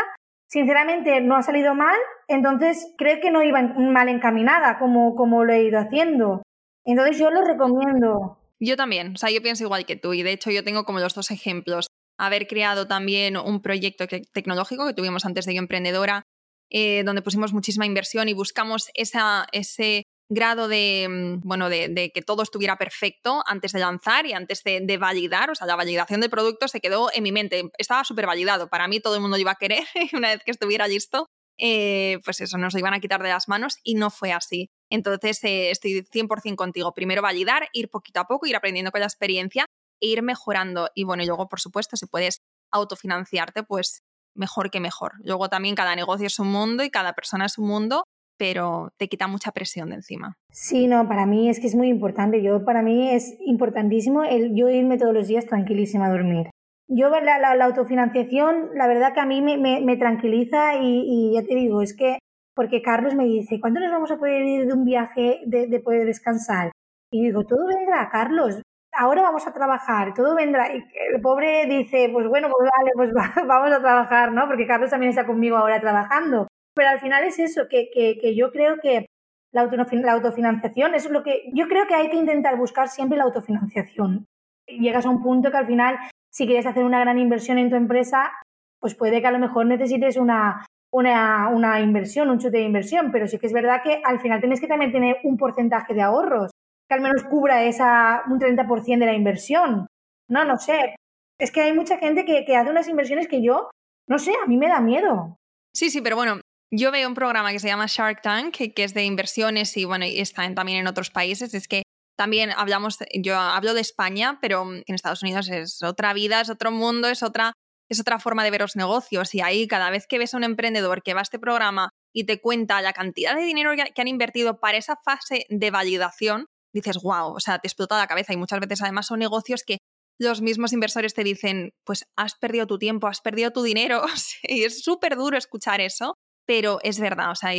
sinceramente no ha salido mal, entonces creo que no iba mal encaminada como, como lo he ido haciendo. Entonces yo lo recomiendo.
Yo también, o sea, yo pienso igual que tú y de hecho yo tengo como los dos ejemplos. Haber creado también un proyecto tecnológico que tuvimos antes de Yo Emprendedora, eh, donde pusimos muchísima inversión y buscamos esa, ese grado de, mm, bueno, de, que todo estuviera perfecto antes de lanzar y antes de, validar. O sea, la validación del producto se quedó en mi mente. Estaba súper validado. Para mí todo el mundo iba a querer y una vez que estuviera listo, eh, pues eso, nos lo iban a quitar de las manos y no fue así. Entonces, eh, estoy 100% contigo. Primero validar, ir poquito a poco, ir aprendiendo con la experiencia e ir mejorando. Y bueno, luego, por supuesto, si puedes autofinanciarte, pues mejor que mejor. Luego también cada negocio es un mundo y cada persona es un mundo, pero te quita mucha presión de encima.
Sí, no, para mí es que es muy importante. Yo, para mí es importantísimo el yo irme todos los días tranquilísima a dormir. Yo la, la, autofinanciación, la verdad que a mí me, me, tranquiliza y, ya te digo, es que, porque Carlos me dice, ¿cuándo nos vamos a poder ir de un viaje de, de poder descansar? Y digo, todo vendrá, Carlos, ahora vamos a trabajar, todo vendrá. Y el pobre dice, pues bueno, pues vale, pues vamos a trabajar, ¿no? Porque Carlos también está conmigo ahora trabajando. Pero al final es eso, que, que, que yo creo que la, la autofinanciación es lo que yo creo que hay que intentar buscar siempre la autofinanciación. Llegas a un punto que al final, si quieres hacer una gran inversión en tu empresa, pues puede que a lo mejor necesites una, una, una inversión, un chute de inversión, pero sí que es verdad que al final tienes que también tener un porcentaje de ahorros que al menos cubra esa, un 30% de la inversión. No, no sé. Es que hay mucha gente que, que hace unas inversiones que yo, no sé, a mí me da miedo.
Sí, sí, pero bueno, yo veo un programa que se llama Shark Tank, que, que es de inversiones y bueno, y está también en otros países. Es que también hablamos, yo hablo de España, pero en Estados Unidos es otra vida, es otro mundo, es otra, es otra forma de ver los negocios. Y ahí cada vez que ves a un emprendedor que va a este programa y te cuenta la cantidad de dinero que han invertido para esa fase de validación, dices, wow, o sea, te explota la cabeza y muchas veces además son negocios que los mismos inversores te dicen, pues has perdido tu tiempo, has perdido tu dinero, y es súper duro escuchar eso, pero es verdad, o sea,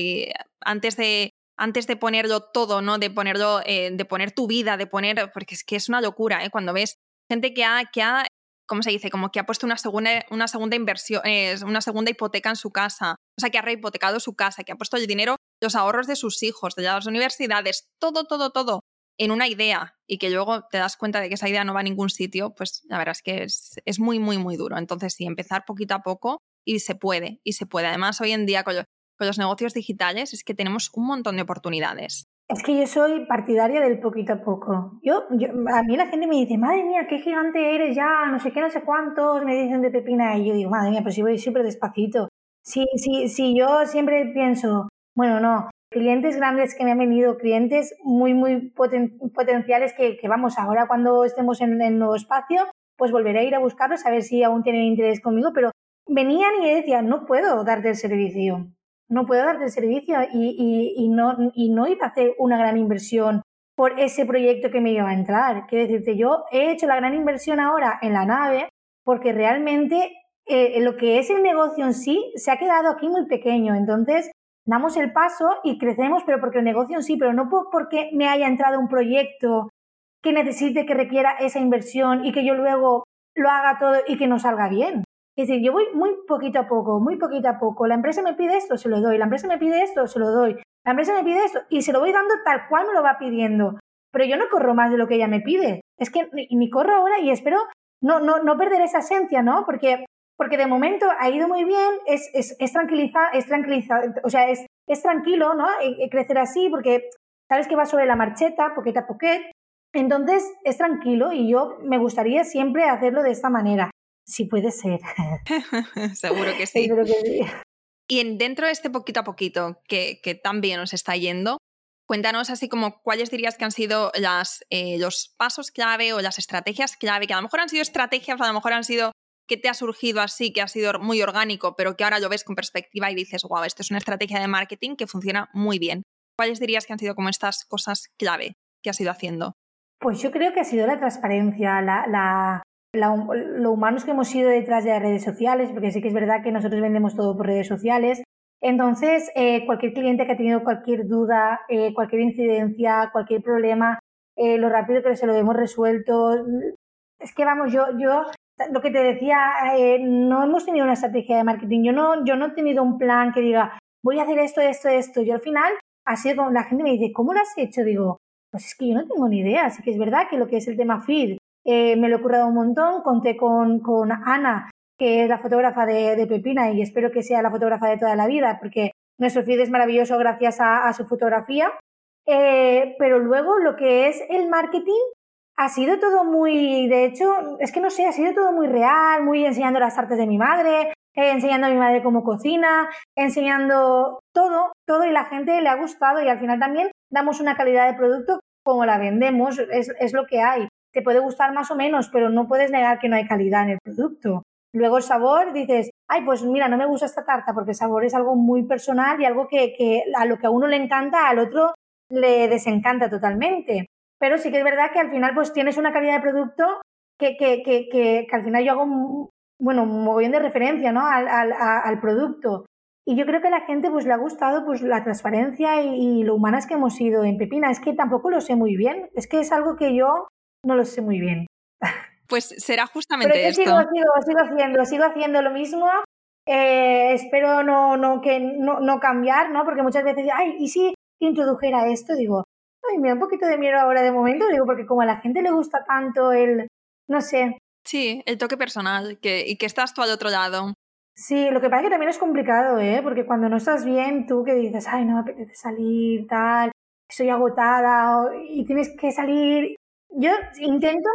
antes de antes de ponerlo todo, ¿no? De ponerlo, eh, de poner tu vida, de poner, porque es que es una locura, ¿eh? Cuando ves gente que ha, que ha ¿cómo se dice? Como que ha puesto una segunda, una segunda inversión, eh, una segunda hipoteca en su casa, o sea, que ha rehipotecado su casa, que ha puesto el dinero, los ahorros de sus hijos, de las universidades, todo, todo, todo, en una idea y que luego te das cuenta de que esa idea no va a ningún sitio, pues la verdad es que es, muy, muy, muy duro. Entonces, sí, empezar poquito a poco y se puede, y se puede. Además, hoy en día con, los negocios digitales es que tenemos un montón de oportunidades.
Es que yo soy partidaria del poquito a poco. Yo, a mí la gente me dice, madre mía, qué gigante eres ya, no sé qué, no sé cuántos, me dicen de Pepina. Y yo digo, madre mía, pero si voy súper despacito. Sí, sí, sí, yo siempre pienso, bueno, no, clientes grandes que me han venido, clientes muy, muy potenciales que, vamos, ahora cuando estemos en el nuevo espacio, pues volveré a ir a buscarlos a ver si aún tienen interés conmigo, pero venían y decían, no puedo darte el servicio, no puedo darte el servicio y, y, no, y no iba a hacer una gran inversión por ese proyecto que me iba a entrar. Quiero decirte, yo he hecho la gran inversión ahora en la nave porque realmente eh, lo que es el negocio en sí se ha quedado aquí muy pequeño. Entonces, damos el paso y crecemos, pero porque el negocio sí, pero no porque me haya entrado un proyecto que necesite, que requiera esa inversión y que yo luego lo haga todo y que no salga bien. Es decir, yo voy muy poquito a poco, muy poquito a poco. La empresa me pide esto, se lo doy. La empresa me pide esto, se lo doy. La empresa me pide esto y se lo voy dando tal cual me lo va pidiendo. Pero yo no corro más de lo que ella me pide. Es que ni, corro ahora y espero no, no, no perder esa esencia, ¿no? Porque porque de momento ha ido muy bien, es, es, es tranquiliza, es o sea, es, es tranquilo, ¿no? crecer así, porque sabes que va sobre la marcheta, poquete a poquete, entonces es tranquilo y yo me gustaría siempre hacerlo de esta manera, si puede ser.
Seguro que sí. Y en, dentro de este poquito a poquito que, que tan bien nos está yendo, cuéntanos así como cuáles dirías que han sido las, eh, los pasos clave o las estrategias clave, que a lo mejor han sido estrategias, a lo mejor han sido que te ha surgido así, que ha sido muy orgánico, pero que ahora lo ves con perspectiva y dices, wow, esto es una estrategia de marketing que funciona muy bien? ¿Cuáles dirías que han sido como estas cosas clave que has ido haciendo?
Pues yo creo que ha sido la transparencia, la, lo humanos que hemos sido detrás de las redes sociales, porque sí que es verdad que nosotros vendemos todo por redes sociales, Entonces, eh, cualquier cliente que ha tenido cualquier duda, eh, cualquier incidencia, cualquier problema, eh, lo rápido que se lo hemos resuelto. Es que vamos, yo, yo lo que te decía, no hemos tenido una estrategia de marketing. Yo no, yo no he tenido un plan que diga, voy a hacer esto, esto, esto. Yo al final, así como la gente me dice, ¿cómo lo has hecho? Digo, pues es que yo no tengo ni idea. Así que es verdad que lo que es el tema feed me lo he currado un montón. Conté con, con Ana, que es la fotógrafa de, Pepina y espero que sea la fotógrafa de toda la vida, porque nuestro feed es maravilloso gracias a, su fotografía. Eh, pero luego lo que es el marketing ha sido todo muy, de hecho, es que no sé, ha sido todo muy real, muy enseñando las artes de mi madre, eh, enseñando a mi madre cómo cocina, enseñando todo, todo y la gente le ha gustado y al final también damos una calidad de producto como la vendemos, es, es lo que hay. Te puede gustar más o menos, pero no puedes negar que no hay calidad en el producto. Luego el sabor, dices, ay, pues mira, no me gusta esta tarta porque el sabor es algo muy personal y algo que, que a lo que a uno le encanta, al otro le desencanta totalmente. Pero sí que es verdad que al final pues tienes una calidad de producto que, que, que, que, al final yo hago, bueno, un mogollón de referencia, ¿no? Al, al, al, producto. Y yo creo que a la gente pues le ha gustado pues la transparencia y, y, lo humanas que hemos sido en Pepina. Es que tampoco lo sé muy bien. Es que es algo que yo no lo sé muy bien.
Pues será justamente
Pero
esto.
Sigo, sigo, sigo haciendo, sigo haciendo lo mismo. Eh, espero no, no, que, no, no cambiar, ¿no? Porque muchas veces, ay, ¿y si introdujera esto? Digo, ay, me da un poquito de miedo ahora de momento, digo, porque como a la gente le gusta tanto el, no sé.
Sí, el toque personal, que, y que estás tú al otro lado.
Sí, lo que pasa es que también es complicado, ¿eh? Porque cuando no estás bien, tú que dices, ay, no me apetece salir, tal, estoy agotada, y tienes que salir. Yo intento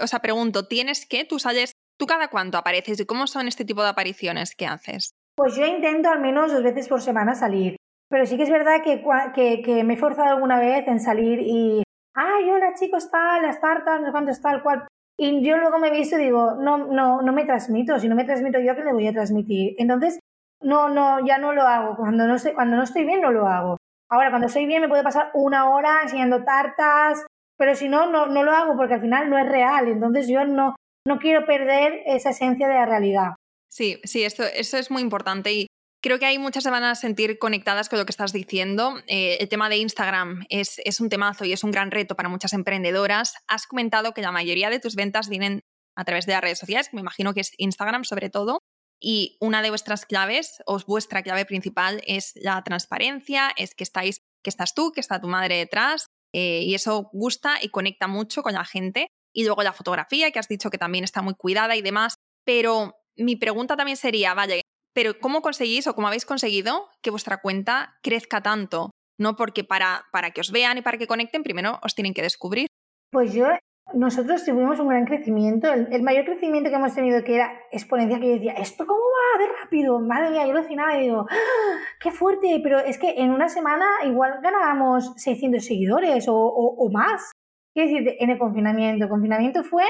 o sea, pregunto, ¿tienes que? ¿Tú sales, tú cada cuánto apareces y cómo son este tipo de apariciones que haces?
Pues yo intento al menos dos veces por semana salir. Pero sí que es verdad que, me he forzado alguna vez en salir y, ay, hola chicos, tal, las tartas, no sé cuánto tal cual. Y yo luego me he visto y digo, no, no, no me transmito. Si no me transmito yo, ¿qué le voy a transmitir? Entonces, no, no, ya no lo hago. Cuando no, sé, cuando no estoy bien, no lo hago. Ahora, cuando estoy bien, me puede pasar una hora enseñando tartas, pero si no, no, no lo hago porque al final no es real. Entonces yo no, no quiero perder esa esencia de la realidad.
Sí, sí, esto, eso es muy importante y creo que hay muchas se van a sentir conectadas con lo que estás diciendo. Eh, el tema de Instagram es, es un temazo y es un gran reto para muchas emprendedoras. Has comentado que la mayoría de tus ventas vienen a través de las redes sociales, me imagino que es Instagram sobre todo. Y una de vuestras claves, o vuestra clave principal, es la transparencia, es que estáis, que estás tú, que está tu madre detrás, eh, y eso gusta y conecta mucho con la gente. Y luego la fotografía, que has dicho que también está muy cuidada y demás. Pero mi pregunta también sería, vaya, pero ¿cómo conseguís o cómo habéis conseguido que vuestra cuenta crezca tanto? No porque para, para que os vean y para que conecten, primero os tienen que descubrir.
Pues yo nosotros tuvimos un gran crecimiento. El, mayor crecimiento que hemos tenido, que era exponencial, que yo decía, ¿esto cómo va de rápido? Madre mía, yo alucinaba y digo, ¡Ah, ¡qué fuerte! Pero es que en una semana igual ganábamos 600 seguidores o, o, más. Quiero decir, en el confinamiento. El confinamiento fue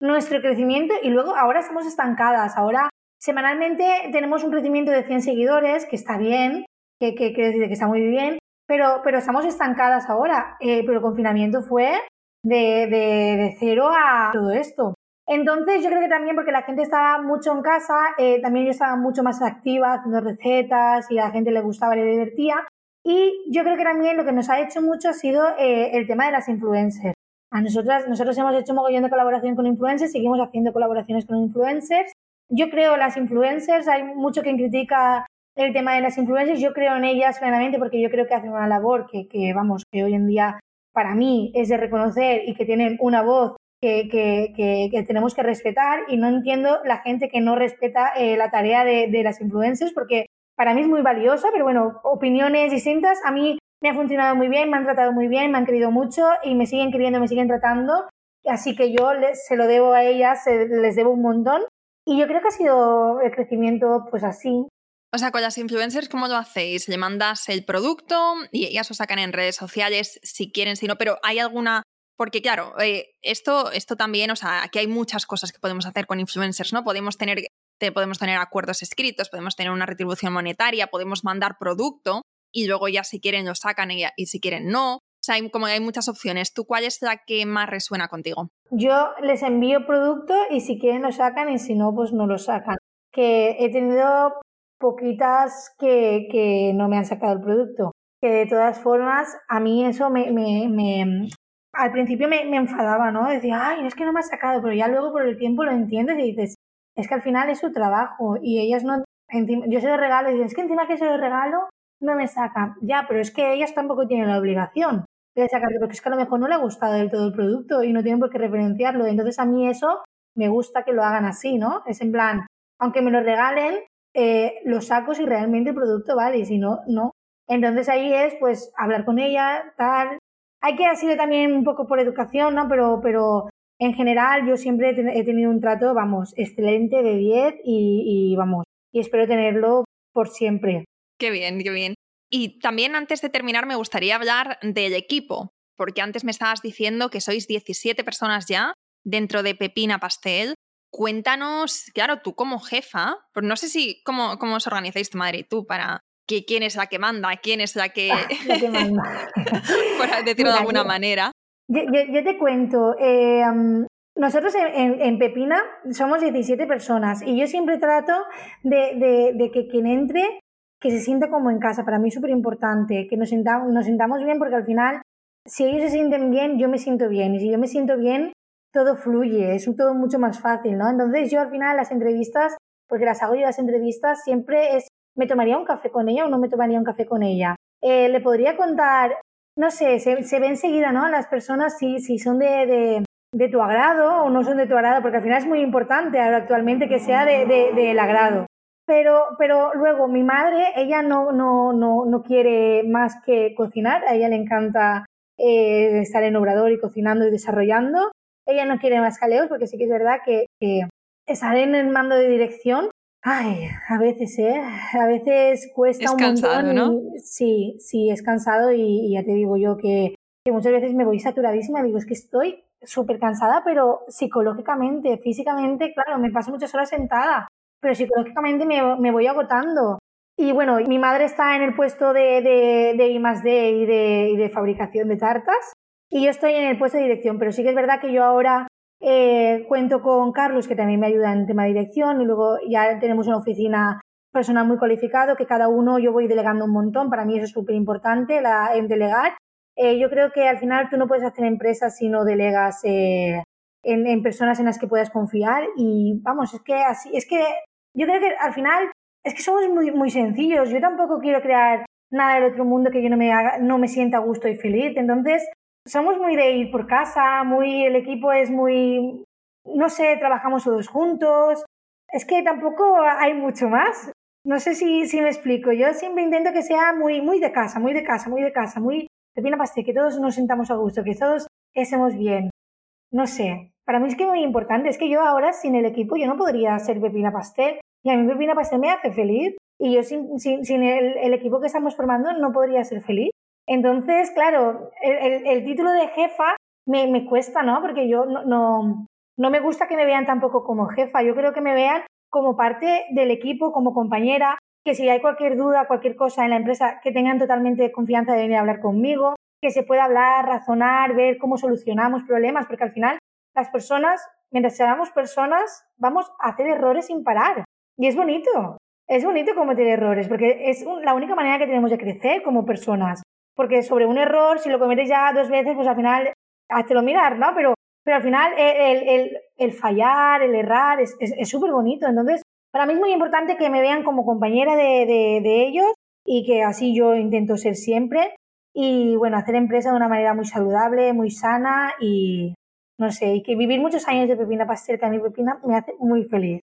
nuestro crecimiento y luego ahora estamos estancadas. Ahora semanalmente tenemos un crecimiento de 100 seguidores, que está bien, que, que, que, está muy bien, pero, pero estamos estancadas ahora. Eh, pero el confinamiento fue de, de, cero a todo esto. Entonces yo creo que también porque la gente estaba mucho en casa, eh, también yo estaba mucho más activa haciendo recetas y a la gente le gustaba, le divertía. Y yo creo que también lo que nos ha hecho mucho ha sido eh, el tema de las influencers. A nosotras, nosotros hemos hecho un mogollón de colaboración con influencers, seguimos haciendo colaboraciones con influencers. Yo creo las influencers, hay mucho quien critica el tema de las influencers, yo creo en ellas plenamente porque yo creo que hacen una labor que, que vamos, que hoy en día para mí es de reconocer y que tienen una voz que, que, tenemos que respetar y no entiendo la gente que no respeta eh, la tarea de, de, las influencers porque para mí es muy valiosa, pero bueno, opiniones distintas. A mí me ha funcionado muy bien, me han tratado muy bien, me han querido mucho y me siguen queriendo, me siguen tratando. Así que yo les, se lo debo a ellas, les debo un montón. Y yo creo que ha sido el crecimiento pues así,
o sea, con las influencers, ¿cómo lo hacéis? ¿Le mandas el producto y ellas lo sacan en redes sociales si quieren, si no? Pero hay alguna. Porque, claro, eh, esto, esto también, o sea, aquí hay muchas cosas que podemos hacer con influencers, ¿no? Podemos tener, podemos tener acuerdos escritos, podemos tener una retribución monetaria, podemos mandar producto y luego ya si quieren lo sacan y, y si quieren no. O sea, hay, como hay muchas opciones. ¿Tú cuál es la que más resuena contigo?
Yo les envío producto y si quieren lo sacan y si no, pues no lo sacan. Que he tenido poquitas que, que no me han sacado el producto. Que de todas formas, a mí eso me, me, me al principio me, me, enfadaba, ¿no? Decía, ay, es que no me ha sacado, pero ya luego por el tiempo lo entiendes y dices, es que al final es su trabajo y ellas no, yo se lo regalo y dices, es que encima que se lo regalo no me saca. Ya, pero es que ellas tampoco tienen la obligación de sacarte, porque es que a lo mejor no le ha gustado del todo el producto y no tienen por qué referenciarlo. Entonces a mí eso me gusta que lo hagan así, ¿no? Es en plan, aunque me lo regalen, eh, lo saco si realmente el producto vale y si no, no. Entonces ahí es pues hablar con ella, tal. Hay que ha sido también un poco por educación, ¿no? Pero, pero en general yo siempre he tenido un trato, vamos, excelente de 10 y, y vamos, y espero tenerlo por siempre.
Qué bien, qué bien. Y también antes de terminar me gustaría hablar del equipo, porque antes me estabas diciendo que sois 17 personas ya dentro de Pepina Pastel. Cuéntanos, claro, tú como jefa, pues no sé si cómo, cómo os organizáis tu madre y tú para que quién es la que manda, quién es la que,
manda.
por decirlo de alguna manera.
Yo, te cuento, eh, nosotros en, Pepina somos 17 personas y yo siempre trato de, de que quien entre que se sienta como en casa. Para mí es súper importante que nos nos sintamos bien porque al final, si ellos se sienten bien, yo me siento bien. Y si yo me siento bien, todo fluye, es todo mucho más fácil, ¿no? Entonces yo al final las entrevistas, porque las hago yo las entrevistas, siempre es, ¿me tomaría un café con ella o no me tomaría un café con ella? Eh, le podría contar, no sé, se, ve enseguida, ¿no? Las personas si, si son de, de, de, tu agrado o no son de tu agrado, porque al final es muy importante actualmente que sea del de, agrado. Pero, pero luego mi madre, ella no, no, no, no quiere más que cocinar, a ella le encanta eh, estar en obrador y cocinando y desarrollando. Ella no quiere más jaleos porque sí que es verdad que, que estar en el mando de dirección, ay, a veces, ¿eh? A veces cuesta un montón.
¿no?
sí, sí, es cansado y, y, ya te digo yo que, que muchas veces me voy saturadísima, digo, es que estoy súper cansada, pero psicológicamente, físicamente, claro, me paso muchas horas sentada pero psicológicamente me, me voy agotando. Y bueno, mi madre está en el puesto de, de, de I +D y de, y de fabricación de tartas y yo estoy en el puesto de dirección, pero sí que es verdad que yo ahora eh, cuento con Carlos, que también me ayuda en tema de dirección, y luego ya tenemos una oficina personal muy cualificado, que cada uno yo voy delegando un montón, para mí eso es súper importante, en delegar. Eh, yo creo que al final tú no puedes hacer empresas si no delegas eh, en, en, personas en las que puedas confiar y vamos, es que así, es que yo creo que al final es que somos muy, muy sencillos. Yo tampoco quiero crear nada del otro mundo que yo no me, haga, no me sienta a gusto y feliz. Entonces, somos muy de ir por casa, muy, el equipo es muy, no sé, trabajamos todos juntos. Es que tampoco hay mucho más. No sé si, si me explico. Yo siempre intento que sea muy, muy de casa, muy de casa, muy de casa, muy pepina pastel, que todos nos sentamos a gusto, que todos estemos bien. No sé. Para mí es que muy importante. Es que yo ahora sin el equipo yo no podría ser pepina pastel. Y a mí Pepina Pastel me hace feliz. Y yo sin, sin, el, equipo que estamos formando no podría ser feliz. Entonces, claro, el, el, título de jefa me, me, cuesta, ¿no? Porque yo no, no, no me gusta que me vean tampoco como jefa. Yo creo que me vean como parte del equipo, como compañera, que si hay cualquier duda, cualquier cosa en la empresa, que tengan totalmente confianza de venir a hablar conmigo, que se pueda hablar, razonar, ver cómo solucionamos problemas, porque al final las personas, mientras seamos personas, vamos a hacer errores sin parar. Y es bonito, es bonito cometer errores, porque es la única manera que tenemos de crecer como personas. Porque sobre un error, si lo cometes ya dos veces, pues al final, lo mirar, ¿no? Pero, pero al final el, el, el fallar, el errar, es súper es, bonito. Entonces, para mí es muy importante que me vean como compañera de, de ellos y que así yo intento ser siempre. Y bueno, hacer empresa de una manera muy saludable, muy sana y no sé, y que vivir muchos años de Pepina Pastel, que a mí Pepina me hace muy feliz.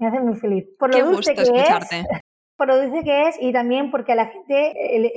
Me hace muy feliz.
Por lo dulce que escucharte.
es. Por lo dulce que es y también porque a la gente, el,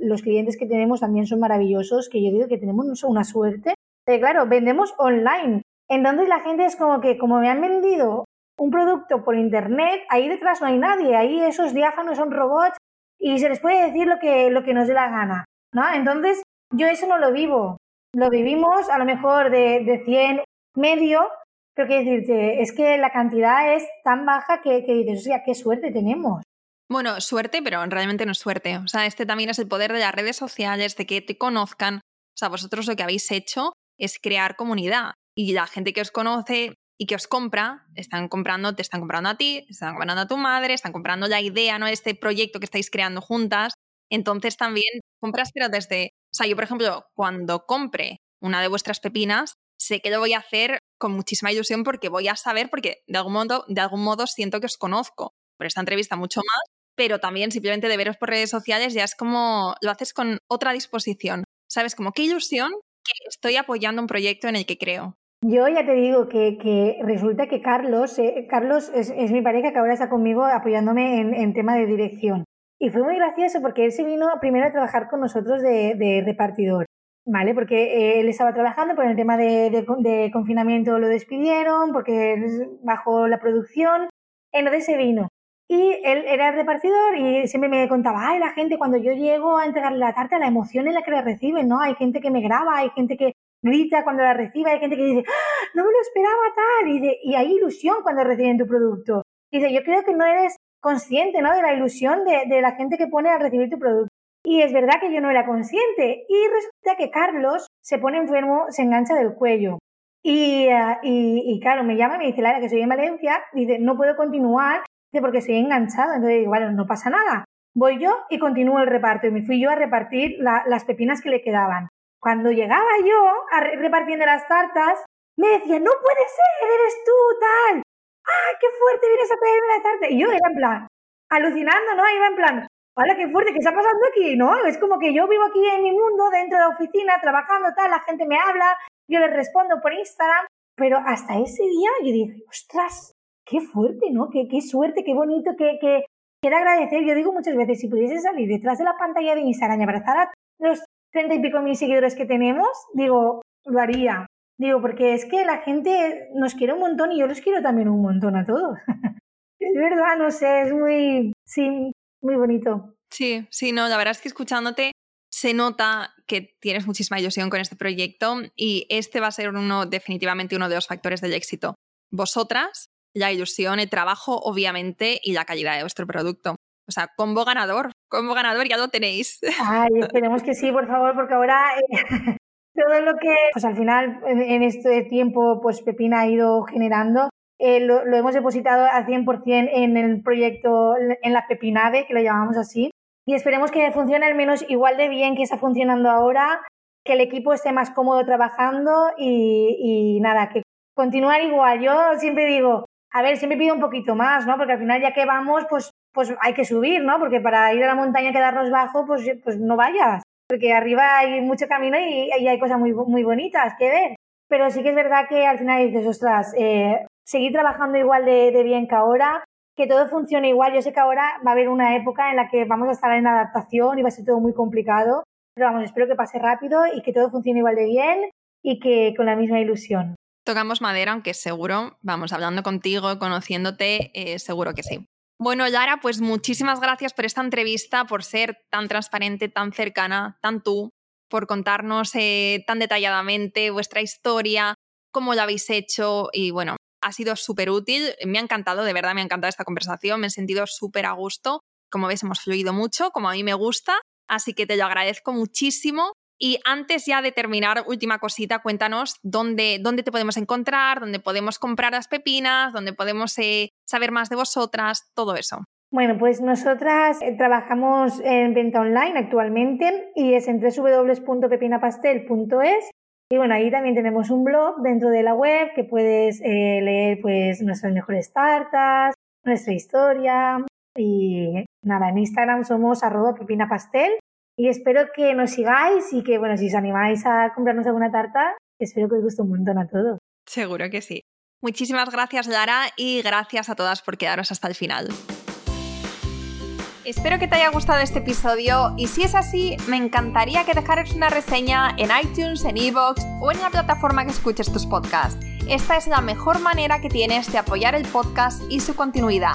los clientes que tenemos también son maravillosos, que yo digo que tenemos una suerte. De, claro, vendemos online. Entonces la gente es como que, como me han vendido un producto por internet, ahí detrás no hay nadie, ahí esos diáfanos son robots y se les puede decir lo que, lo que nos dé la gana, ¿no? Entonces yo eso no lo vivo. Lo vivimos a lo mejor de, de 100 medio, pero quiero decirte, es que la cantidad es tan baja que, que dices, o sea, qué suerte tenemos.
Bueno, suerte, pero realmente no es suerte. O sea, este también es el poder de las redes sociales, de que te conozcan. O sea, vosotros lo que habéis hecho es crear comunidad. Y la gente que os conoce y que os compra, están comprando, te están comprando a ti, están comprando a tu madre, están comprando la idea, ¿no? Este proyecto que estáis creando juntas. Entonces también compras, pero desde, o sea, yo por ejemplo, cuando compre una de vuestras pepinas, sé que lo voy a hacer con muchísima ilusión porque voy a saber, porque de algún modo, de algún modo siento que os conozco por esta entrevista mucho más, pero también simplemente de veros por redes sociales ya es como lo haces con otra disposición. ¿Sabes? Como qué ilusión que estoy apoyando un proyecto en el que creo.
Yo ya te digo que, resulta que Carlos, eh, Carlos es, mi pareja que ahora está conmigo apoyándome en, tema de dirección. Y fue muy gracioso porque él se vino primero a trabajar con nosotros de, repartidor, ¿vale? Porque eh, él estaba trabajando, por el tema de, confinamiento lo despidieron, porque bajó la producción, entonces se vino. Y él era repartidor y siempre me contaba, ay, la gente cuando yo llego a entregarle la tarta, la emoción en la que la reciben, ¿no? Hay gente que me graba, hay gente que grita cuando la recibe, hay gente que dice, ¡Ah, no me lo esperaba tal, y, y hay ilusión cuando reciben tu producto. Dice, yo creo que no eres consciente, ¿no? De la ilusión de, de la gente que pone al recibir tu producto. Y es verdad que yo no era consciente. Y resulta que Carlos se pone enfermo, se engancha del cuello. Y, uh, y, claro, me llama y me dice, Lara, que soy en Valencia, dice, no puedo continuar porque estoy enganchado. Entonces digo, bueno, no pasa nada. Voy yo y continúo el reparto. Y me fui yo a repartir las pepinas que le quedaban. Cuando llegaba yo a repartiendo las tartas, me decía, no puede ser, eres tú, tal. ¡Ay, qué fuerte vienes a pedirme la tarta! Y yo era en plan, alucinando, ¿no? Iba en plan, ¡Hola, qué fuerte! ¿Qué está pasando aquí? ¿No? Es como que yo vivo aquí en mi mundo, dentro de la oficina, trabajando, tal, la gente me habla, yo les respondo por Instagram, pero hasta ese día yo dije, ostras, qué fuerte, ¿no? Qué, qué suerte, qué bonito, qué, qué, qué agradecer. Yo digo muchas veces, si pudiese salir detrás de la pantalla de Instagram y abrazar a los treinta y pico mil seguidores que tenemos, digo, lo haría. Digo, porque es que la gente nos quiere un montón y yo los quiero también un montón a todos. es verdad, no sé, es muy, sí, muy bonito.
Sí, sí, no, la verdad es que escuchándote se nota que tienes muchísima ilusión con este proyecto y este va a ser uno, definitivamente uno de los factores del éxito. Vosotras, la ilusión, el trabajo, obviamente, y la calidad de vuestro producto. O sea, combo ganador, combo ganador ya lo tenéis.
Ay, esperemos que sí, por favor, porque ahora eh, todo lo que, pues al final en, este tiempo, pues Pepina ha ido generando, eh, lo, hemos depositado al 100% en el proyecto, en la Pepinave, que lo llamamos así, y esperemos que funcione al menos igual de bien que está funcionando ahora, que el equipo esté más cómodo trabajando y, y nada, que continuar igual. Yo siempre digo, a ver, siempre pido un poquito más, ¿no? Porque al final ya que vamos, pues pues hay que subir, ¿no? Porque para ir a la montaña y quedarnos bajo, pues, pues no vayas. Porque arriba hay mucho camino y, hay cosas muy, bonitas que ver. Pero sí que es verdad que al final dices, ostras, eh, seguir trabajando igual de, bien que ahora, que todo funcione igual. Yo sé que ahora va a haber una época en la que vamos a estar en adaptación y va a ser todo muy complicado. Pero vamos, espero que pase rápido y que todo funcione igual de bien y que con la misma ilusión.
Tocamos madera, aunque seguro, vamos, hablando contigo, conociéndote, eh, seguro que sí. Bueno, Yara, pues muchísimas gracias por esta entrevista, por ser tan transparente, tan cercana, tan tú, por contarnos eh, tan detalladamente vuestra historia, cómo lo habéis hecho y bueno, ha sido súper útil. Me ha encantado, de verdad me ha encantado esta conversación, me he sentido súper a gusto. Como ves, hemos fluido mucho, como a mí me gusta, así que te lo agradezco muchísimo y antes ya de terminar, última cosita, cuéntanos dónde, dónde te podemos encontrar, dónde podemos comprar las pepinas, dónde podemos eh, saber más de vosotras, todo eso.
Bueno, pues nosotras eh, trabajamos en venta online actualmente y es en www.pepinapastel.es y bueno, ahí también tenemos un blog dentro de la web que puedes eh, leer pues nuestras mejores tartas, nuestra historia. Y nada, en Instagram somos arroba pepinapastel y espero que nos sigáis y que, bueno, si os animáis a comprarnos alguna tarta, espero que os guste un montón a todos.
Seguro que sí. Muchísimas gracias, Lara, y gracias a todas por quedaros hasta el final. Espero que te haya gustado este episodio y si es así, me encantaría que dejaras una reseña en iTunes, en Evox o en la plataforma que escuches tus podcasts. Esta es la mejor manera que tienes de apoyar el podcast y su continuidad.